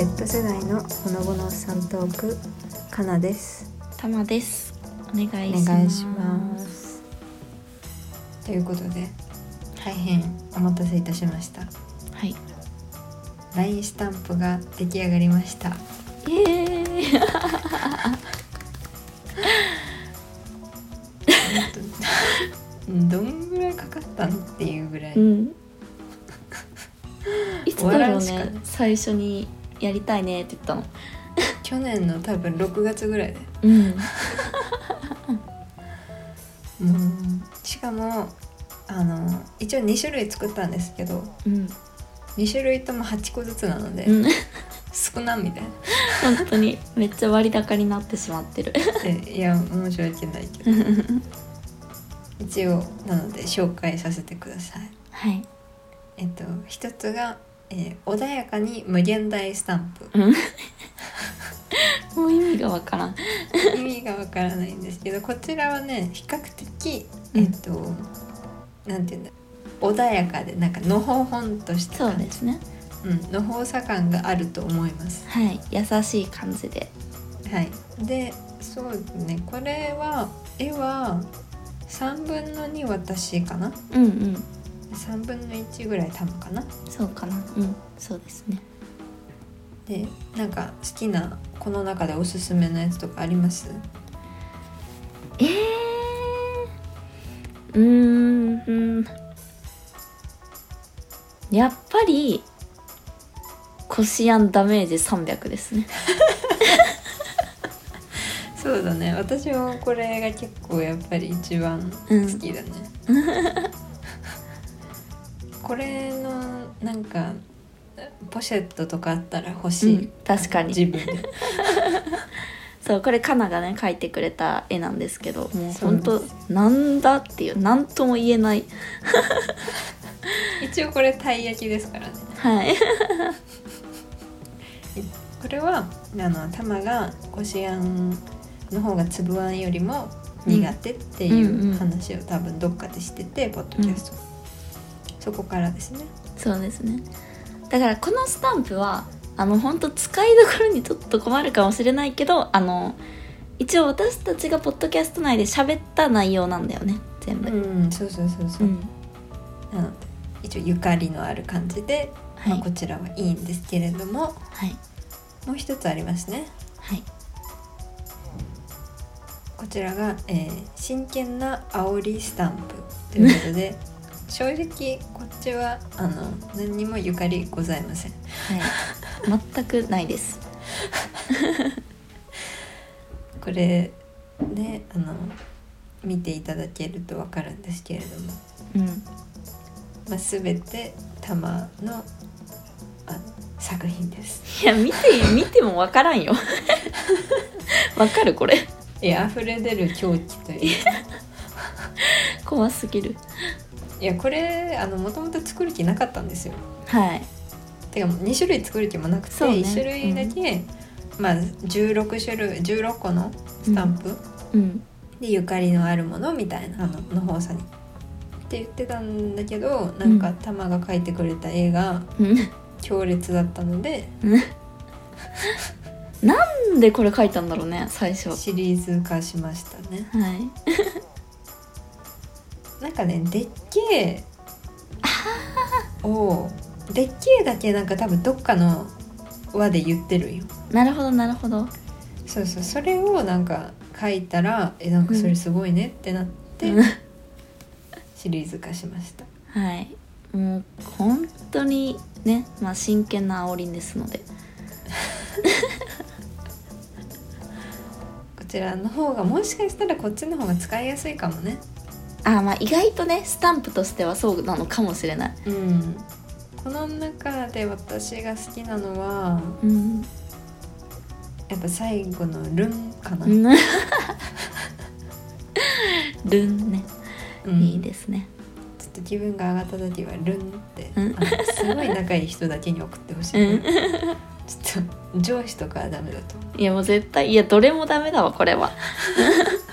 Z 世代のほのぼのさんトークかなです。たまです。お願いおします。ということで大変お待たせいたしました。はい。LINE スタンプが出来上がりました。イエーイ。どんぐらいかかったのっていうぐらい、うん。いつだろうね。最初にやりたいねって言ったの。去年の多分6月ぐらいで。うん。もうしかもあの一応2種類作ったんですけどうん。2種類とも8個ずつなので、うん。少なみたい本当にめっちゃ割高になってしまってる。いや申し訳ないけど。一応なので紹介させてください。はい。えっと一つが、えー穏やかに無限大スタンプ。うん。もう意味がわからん。意味がわからないんですけどこちらはね比較的うん。えっと、なんていうんだ穏やかでなんかのほほんとしたそうですね。うん、のほさ感があると思います。はい。優しい感じで。はい。でそうですね。これは絵は3分の2私かな。うんうん3分の1ぐらいたまかな。そうかな。うん。そうですね。でなんか好きなこの中でおすすめのやつとかあります？えー、うーん。うんやっぱりコシアンダメージ300ですね。そうだね。私もこれが結構やっぱり一番好きだね、これのなんかポシェットとかあったら欲しい、うん確かに。自分で。そうこれカナがね描いてくれた絵なんですけどもう本当なんだっていう何とも言えない。一応これたい焼きですからね。はい。これはあの玉がこしあんの方が粒あんよりも苦手っていうんうんううん。話を多分どっかでしてて、ポッドキャスト、そこからですね。そうですね。だからこのスタンプはあの本当使いどころにちょっと困るかもしれないけどあの一応私たちがポッドキャスト内で喋った内容なんだよね全部、うんそうそうそうそう。う、ん。なので一応ゆかりのある感じで、まあ、はいこちらはいいんですけれどもはい。もう一つありますね。はい。こちらが、えー真剣な煽りスタンプということで 正直こっちはあの何にもゆかりございません。はい。全くないです。これねあの見ていただけると分かるんですけれども、うん。まあ、全て玉のあの作品です。いや見て見ても分からんよ。わかるこれ。いや溢れ出る狂気というか。怖すぎるいやこれあのもともと作る気なかったんですよ。はい。てか2種類作る気もなくて、ね。1種類だけ、まあ16種類16個のスタンプ、うん。でゆかりのあるものみたいなあのの方さに。って言ってたんだけどなんかうん玉が描いてくれた絵がうん。強烈だったのでなんでこれ書いたんだろうね最初。はシリーズ化しましたね。いなんかねでっけえをでっけえだけなんか多分どっかの輪で言ってるんよ。なるほどなるほど。そうそうそれをなんか書いたらえなんかそれすごいねってなって、うん。シリーズ化しました。はい。もう本当にねまあ真剣な煽りですので。こちらの方がもしかしたらこっちの方が使いやすいかもねあまあ意外とねスタンプとしてはそうなのかもしれない。うん。この中で私が好きなのはうん。やっぱ最後の「ルン」かな、う んルンね、うん。いいですね。ちょっと気分が上がった時は「ルン」って、うん。すごい仲いい人だけに送ってほしい、うん。ちょっと上司とかはダメだといやもう絶対いやどれもダメだわこれは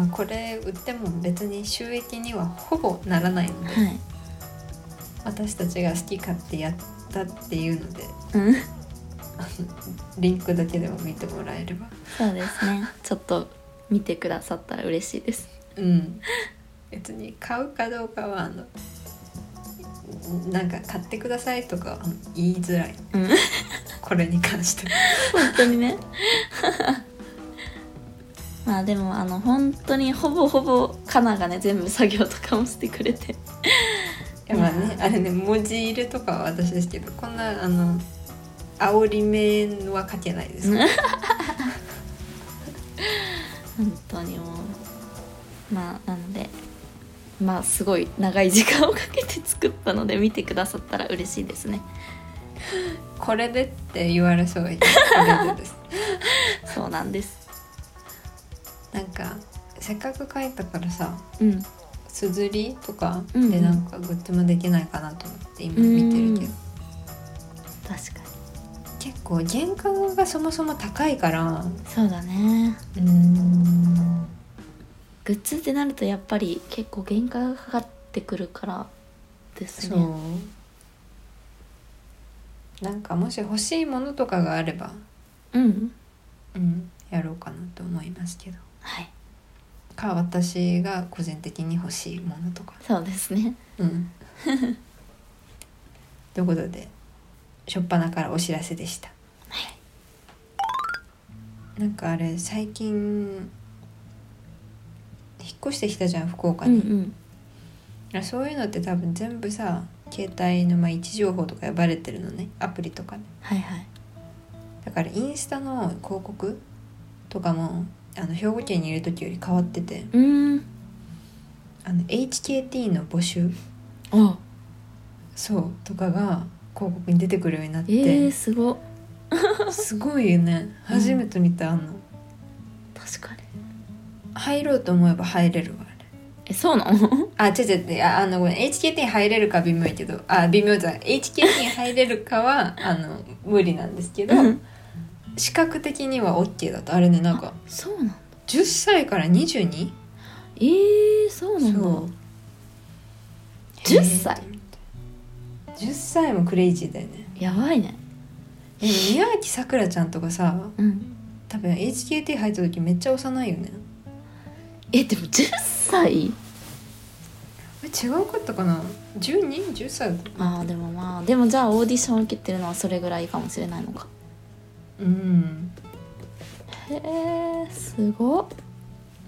まあこれ売っても別に収益にはほぼならないので、はい。私たちが好き勝手やったっていうのでうん。リンクだけでも見てもらえれば。そうですね。ちょっと見てくださったら嬉しいです。うん。別に買うかどうかはあのなんか買ってくださいとかは言いづらい。うん。これに関しては。本当にね まあでもあの本当にほぼほぼカナがね全部作業とかもしてくれて。いやまあねあれね文字入れとかは私ですけどこんなあの煽り面は書けないです、本当にもう。まあなのでまあすごい長い時間をかけて作ったので見てくださったら嬉しいですね。これでって言われそう そうなんですなんかせっかく書いたからさうん。すずりとかでなんかグッズもできないかなと思って今見てるけど。確かに。結構原価がそもそも高いから。そうだね。うん。グッズってなるとやっぱり結構原価がかかってくるから。ですそねう。なんかもし欲しいものとかがあれば。うん。うん。やろうかなと思いますけどはい。か私が個人的に欲しいものとか。そうですね。うん。ということで初っ端からお知らせでした。はい。なんかあれ最近引っ越してきたじゃん福岡に、うんうん。あそういうのって多分全部さ携帯のまあ位置情報とかがバレてるのね。アプリとかではいはい。だからインスタの広告とかもあの兵庫県にいる時より変わってて。うーん。あの HKT の募集。あ。そう。とかが広告に出てくるようになって、えー、すご。っ すごいよね。初めて見たあの。確かに。入ろうと思えば入れるわあれ。えそうなの？あ違う違う。違うああのごめん。HKT 入れるか微妙やけど。あ微妙じゃない。HKT 入れるかはあの無理なんですけど。うん視覚的には OK だとあれねなんかそうなんだ。10歳から 22? えー、そうなんだ。そう。10歳へー。と思って10歳もクレイジーだよね。やばいね。でも宮脇さくらちゃんとかさうん。多分 HKT 入った時めっちゃ幼いよね。えでも10歳？え違うかったかな？12?10 歳だったあーでもまあでもじゃあオーディション受けてるのはそれぐらいかもしれないのかうん、へえすごっ。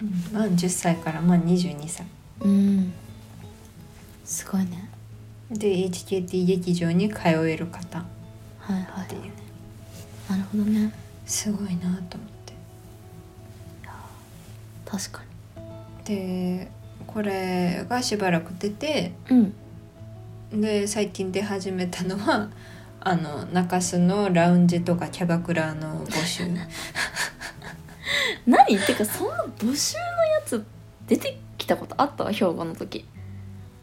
うん、まあ10歳からまあ22歳。うん。すごいね。で HKT 劇場に通える方。っはいはい。ていう。ねなるほどね。すごいなと思って。確かでこれがしばらく出てにうん。で最近出始めたのはあの中洲のラウンジとかキャバクラの募集。何てかそんな募集のやつ出てきたことあったわ兵庫の時。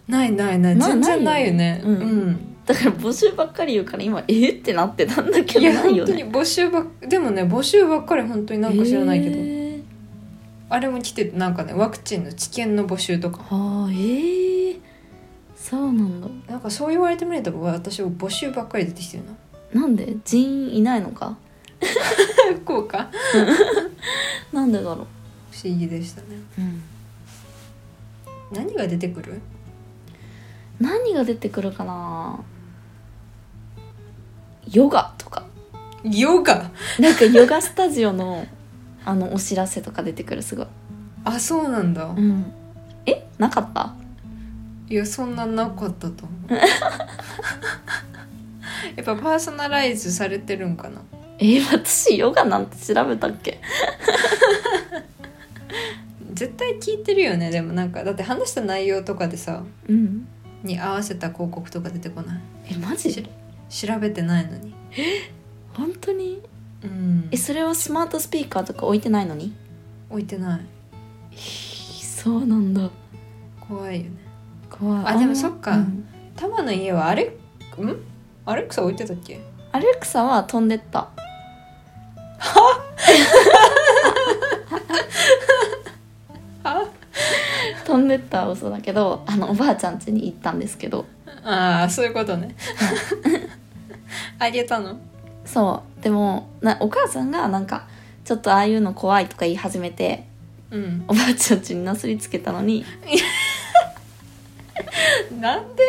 ないないないな全然ないよね。ないよね。うん。だから募集ばっかり言うから今えーってなってたんだけどないよ本当にね募集ばっでもね募集ばっかり本当になんか知らないけど、へー。あれも来ててなんかねワクチンの治験の募集とか。ああえー、そうなんだなんかそう言われてみれば私募集ばっかり出てきてるな。なんで？人員いないのか？福岡なんでだろう？不思議でしたね。うん。何が出てくる？何が出てくるかな？ヨガとか。ヨガ？なんかヨガスタジオのあのお知らせとか出てくるすごい。あそうなんだ、うん。え？なかった？いやそんななかったと思う。やっぱパーソナライズされてるんかな？えー私ヨガなんて調べたっけ？絶対聞いてるよねでもなんか。だって話した内容とかでさうん。に合わせた広告とか出てこない？えマジ？調べてないのに。本当に？うん。えそれはスマートスピーカーとか置いてないのに？置いてない。えーそうなんだ。怖いよね怖い。あでもんそっか。うん。タマの家はあれん？アレクサ置いてたっけ？アレクサは飛んでった。あ飛んでったは嘘だけどあのおばあちゃん家に行ったんですけど。ああそういうことね。あげたの？そう。でもなお母さんがなんかちょっとああいうの怖いとか言い始めてうん。おばあちゃん家になすりつけたのに なんで？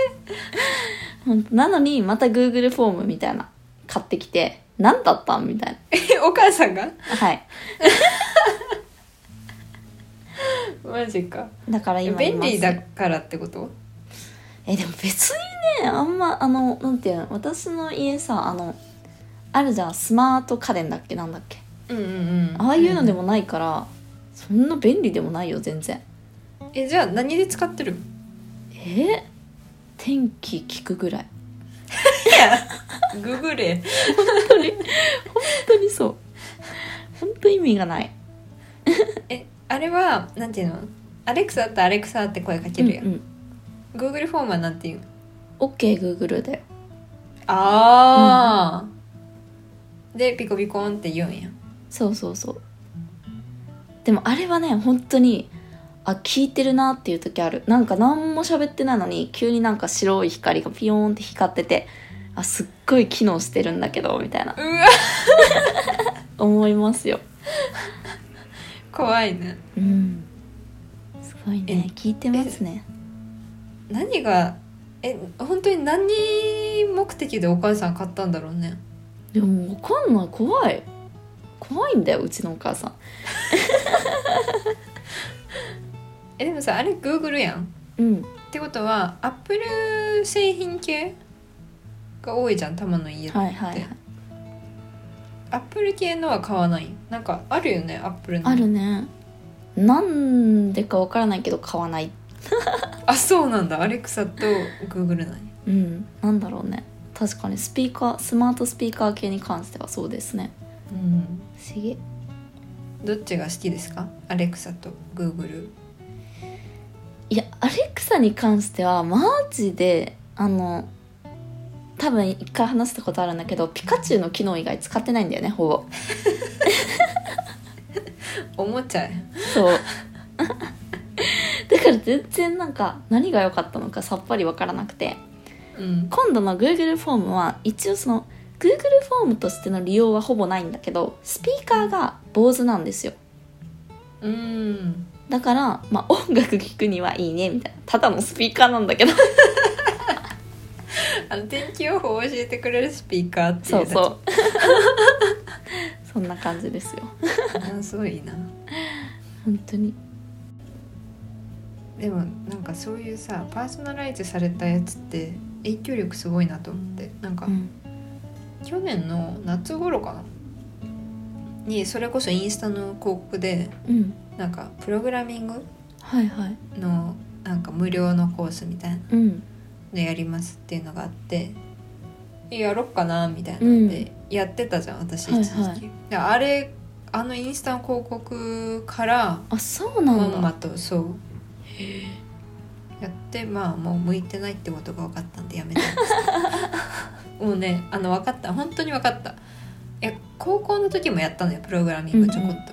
なのにまた Google フォームみたいな買ってきて何だったんみたいえお母さんが？なはい。マジか。だから今います。便利だからってこと？えでも別にねあんまあのなんていうの私の家さあのあるじゃんスマート家電だっけなんだっけ。うんうんうん。ああいうのでもないから、そんな便利でもないよ全然。えじゃあ何で使ってる？え？天気聞くぐらい。いやググれ。本当に本当にそう。本当意味がない。えあれはなんていうの？アレクサってアレクサって声かけるやん、うんうん、Google フォームはなんていうの？OKGoogle でああ、でピコピコンって言うんや。そうそうそう。でもあれはね本当にあ聞いてるなっていう時ある。なんか何も喋ってないのに急になんか白い光がピヨーンって光っててあすっごい機能してるんだけどみたいな。思いますよ。怖いね。うん。すごいね。え聞いてますね。何がえ本当に何目的でお母さん買ったんだろうね。でもわかんない。怖い。怖いんだようちのお母さん えでもさあれ Google やん。うん。ってことはアップル製品系が多いじゃんたまの家って、はいはいはい。アップル系のは買わない？なんかあるよねアップルの。あるね。なんでかわからないけど買わない。あそうなんだ。アレクサと Google なんや。うん。なんだろうね。確かにスピーカースマートスピーカー系に関してはそうですね。うん。不思議。どっちが好きですか？アレクサと Google いやアレクサに関してはマジであの多分一回話したことあるんだけどピカチュウの機能以外使ってないんだよねほぼ。おもちゃや。そう。だから全然なんか何が良かったのかさっぱり分からなくて。うん。今度の Google フォームは一応その Google フォームとしての利用はほぼないんだけどスピーカーが坊主なんですよ。うんだから、まあ、音楽聴くにはいいねみたいな。ただのスピーカーなんだけど。あの天気予報を教えてくれるスピーカーっていだけそううそう。そんな感じですよ。あすごいな。本当に。でもなんかそういうさパーソナライズされたやつって影響力すごいなと思って。なんか、うん。去年の夏頃かな？にそれこそインスタの広告でうん。なんかプログラミングのなんか無料のコースみたいなうん。のやりますっていうのがあってやろっかなみたいなのでやってたじゃん、私一時期、はい。はいであれあのインスタの広告からあそうなまんんだまとそう。やってまあもう向いてないってことが分かったんでやめたんですけど。もうねあの分かった。本当に分かった高校の時もやったのよプログラミングちょこっと、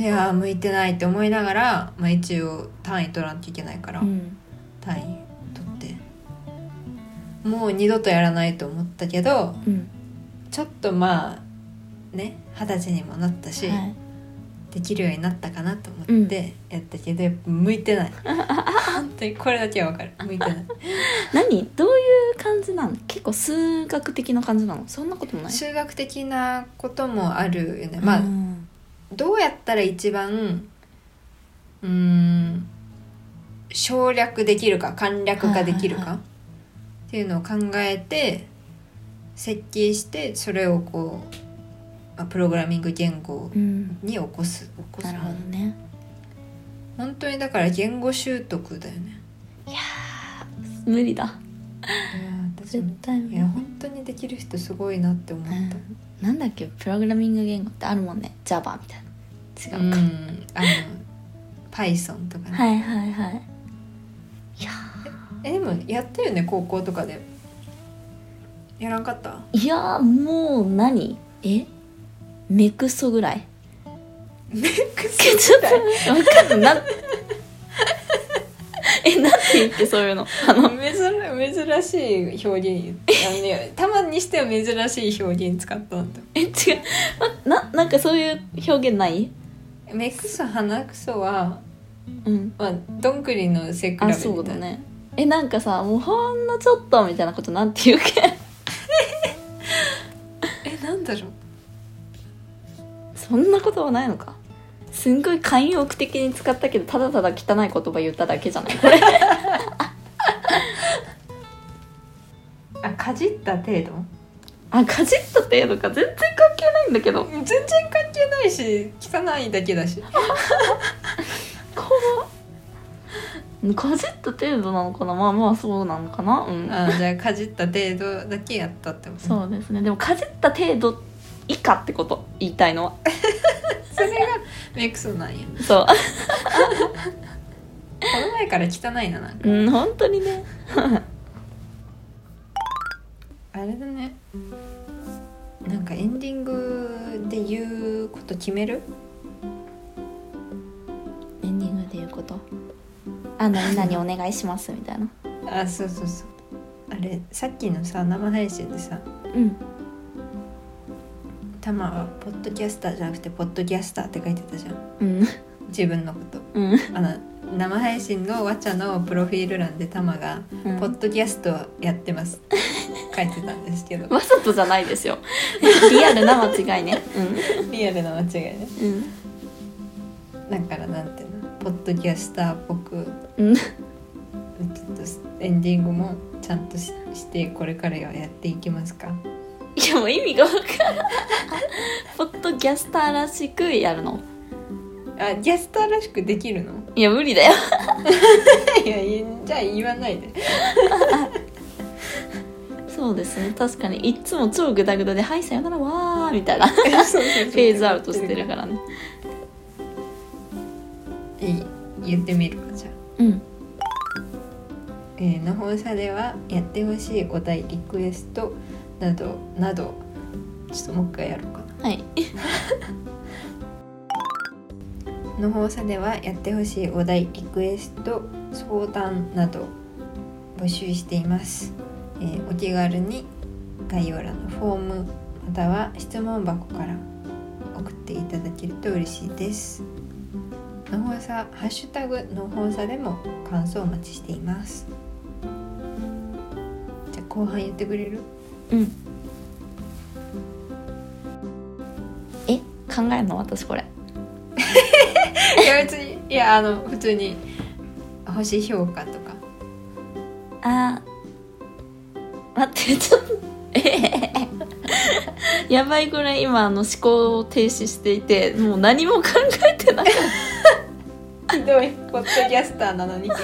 でああ向いてないって思いながら、まあ、一応単位取らなきゃいけないから、うん。単位取って。もう二度とやらないと思ったけどうん。ちょっとまあね二十歳にもなったし、はいできるようになったかなと思ってやったけど、やっぱ向いてない。本当にこれだけは分かる。向いてない。何？どういう感じなの？結構数学的な感じなの？そんなこともない？数学的なこともあるよね。まあ、うんどうやったら一番うーん省略できるか簡略化できるかっていうのを考えて設計してそれをこう、まあ、プログラミング言語うん。に起こす起こす。なるほどね。本当にだから言語習得だよね。いやー無理だ。いや私絶も対無理。いや本当にできる人すごいなって思った、うん。なんだっけプログラミング言語ってあるもんね。Java みたいな。違うか、うん。あの Python とかね、はいはいはい。いやえでもやったよね高校とかで。やらんかった？ーいやーもう何？え？目くそぐらい。メイクちょっとわかんな えなんて言ってそういうの？あの珍珍しい表現。あの、ね、たまにしては珍しい表現使ったんだ。え違う。まななんかそういう表現ない？目くそ鼻くそは、うん。まあ、どんぐりの背比べあみたいな。そうだね。えなんかさもうほんのちょっとみたいなことなんて言うけ？えなんだろうそんなことはないのか？すんごい慣用句的に使ったけどただただ汚い言葉言っただけじゃない？これ。あかじった程度？あかじった程度か？全然関係ないんだけど。全然関係ないし汚いだけだし。かじった程度なのかな？まあまあそうなのかな？うん。あじゃあかじった程度だけやったってことそうですね。でもかじった程度以下ってこと言いたいのは。それがメイクソなんやそう。この前から汚いななんか。うん本当にね。あれだね。なんかエンディングで言うこと決める？エンディングで言うこと？あ何々お願いしますみたいな。あそうそうそう。あれさっきのさ生配信でさうんタマはポッドキャスターじゃなくてポッドキャスターって書いてたじゃん。うん。自分のこと。うん。あの生配信のわちゃのプロフィール欄でタマが「うん。ポッドキャストやってます」書いてたんですけど。わざとじゃないですよ。リアルな間違いね。リアルな間違いね。うんうん。だからなんていうの？ポッドキャスターっぽく。うん。ちょっとエンディングもちゃんとししてこれからはやっていきますか？いやもう意味が分かん。ないポッドキャスターらしくやるの。あギャスターらしくできるの？いや無理だよ。いやいやじゃあ言わないで。そうですね。確かにいっつも超グダグダで「はいさよならわー」みたいな。フェーズアウトしてるからね。いい言ってみるかじゃあ。うん。えーの放射ではやってほしいお題リクエストなどなどちょっともう一回やろうか。はい。な の放射ではやってほしいお題リクエスト相談など募集しています、えーお気軽に概要欄のフォームまたは質問箱から送っていただけると嬉しいです。の放射ハッシュタグの放射でも感想お待ちしています。じゃあ後半言ってくれる？うん。え考えるの？私これ。いや別にいやあの普通に星評価とか。あー待ってちょっとえーやばいぐらい今あの思考を停止していてもう何も考えてない。ひどいポッドキャスターなのに。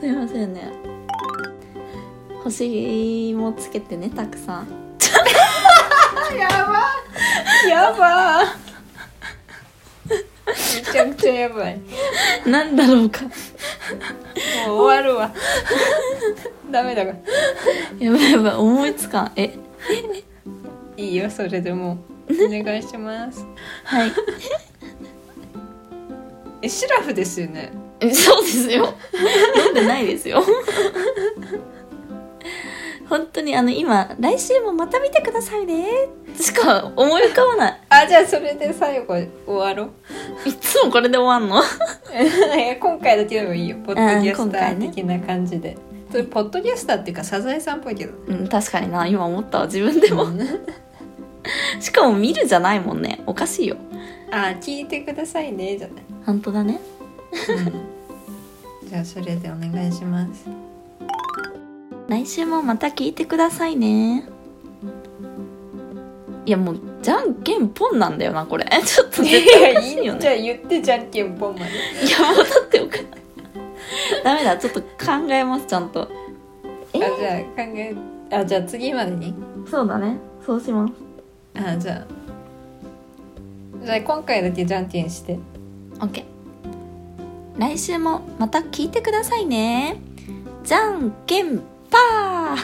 すいませんね星もつけてねたくさん。やば。やば。めちゃくちゃやばい。もなんだろうか。う終わるわ。ダメだわやばいやばい思いつかん。え？いいよそれでもう。お願いします。はい。えシラフですよね。えそうですよ。飲んでないですよ本当にあの今来週もまた見てくださいね。しか思い浮かばない。あじゃあそれで最後終わろう。いつもこれで終わんの？いや今回だけでもいいよ。ポッドキャスター的な感じで、それポッドキャスターっていうかサザエさんっぽいけど。うん確かにな。今思ったわ自分でも。う んしかも見るじゃないもんね。おかしいよ。あ聞いてくださいねじゃ。ない本当だね。うん。じゃあそれでお願いします来週もまた聞いてくださいね。いやもうじゃんけんぽんなんだよなこれ。ちょっと絶対おかしいよね。じゃあ言ってじゃんけんぽんまで。いやもうだっておか ダメだちょっと考えますちゃんと。えあじゃあ考えあじゃあ次までに。そうだね。そうします。あじゃあ。じゃあ今回だけじゃんけんして。OK 来週もまた聞いてくださいね。じゃんけん爸